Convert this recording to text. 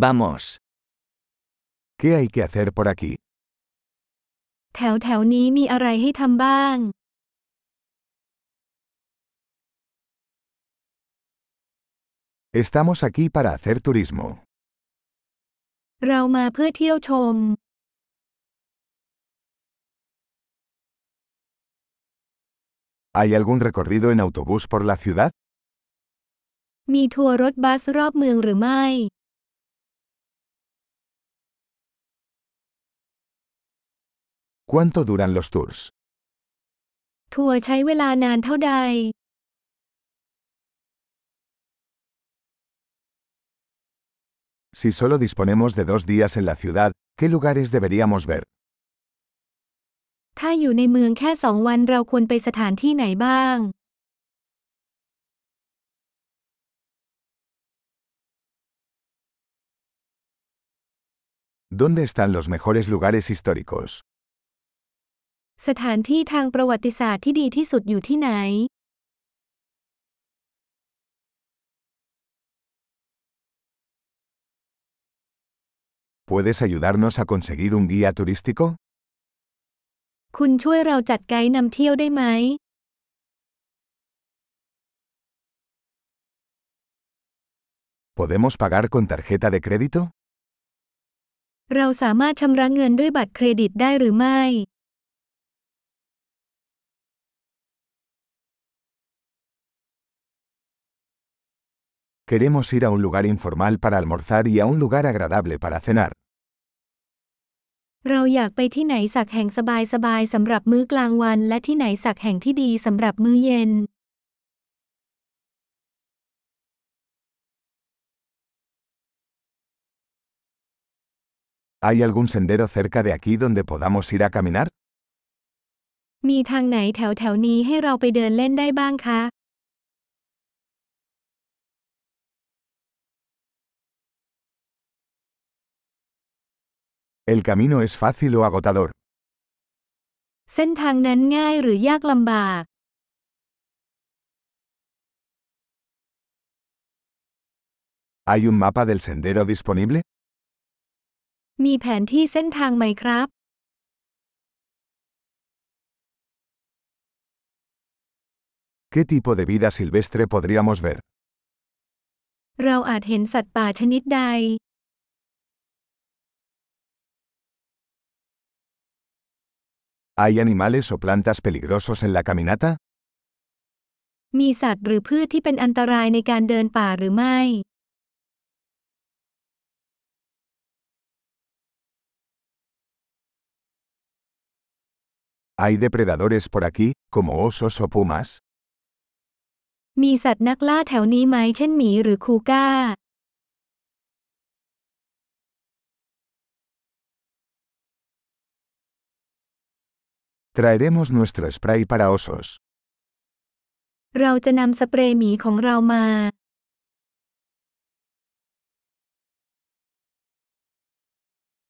Vamos. ¿Qué hay que hacer por aquí? แถวแถวนี้มีอะไรให้ทำบ้าง Estamos aquí para hacer turismo. เรามาเพื่อเที่ยวชม ¿Hay algún recorrido en autobús por la ciudad? มีทัวร์รถบัสรอบเมืองหรือไม่ ¿Cuánto duran los tours? ทัวร์ใช้เวลานานเท่าใด Si solo disponemos de dos días en la ciudad, ¿qué lugares deberíamos ver? ถ้าอยู่ในเมืองแค่สองวันเราควรไปสถานที่ไหนบ้าง ¿Dónde están los mejores lugares históricos? สถานที่ทางประวัติศาสตร์ที่ดีที่สุดอยู่ที่ไหน ¿Puedes ayudarnos a conseguir un guía turístico? คุณช่วยเราจัดไกด์นำเที่ยวได้ไหม ¿Podemos pagar con tarjeta de crédito? เราสามารถชำระเงินด้วยบัตรเครดิตได้หรือไม่ Queremos ir a un lugar informal para almorzar y a un lugar agradable para cenar. เราอยากไปที่ไหนสักแห่งสบายๆสำหรับมื้อกลางวัน และที่ไหนสักแห่งที่ดีสำหรับมื้อเย็น ¿Hay algún sendero cerca de aquí donde podamos ir a caminar? มีทางไหนแถวแถวๆนี้ให้เราไปเดินเล่นได้บ้างคะ ¿El camino es fácil o agotador? เส้นทางนั้นง่ายหรือยากลำบาก ¿Hay un mapa del sendero disponible? มีแผนที่เส้นทางไหมครับ ¿Qué tipo de vida silvestre podríamos ver? เราอาจเห็นสัตว์ป่าชนิดใด ¿Hay animales o plantas peligrosos en la caminata? มีสัตว์หรือพืชที่เป็นอันตรายในการเดินป่าหรือไม่ ¿Hay depredadores por aquí, como osos o pumas? มีสัตว์นักล่าแถวนี้ไหมเช่นหมีหรือคูก้า Traeremos nuestro spray para osos. เราจะนำสเปรย์หมีของเรามา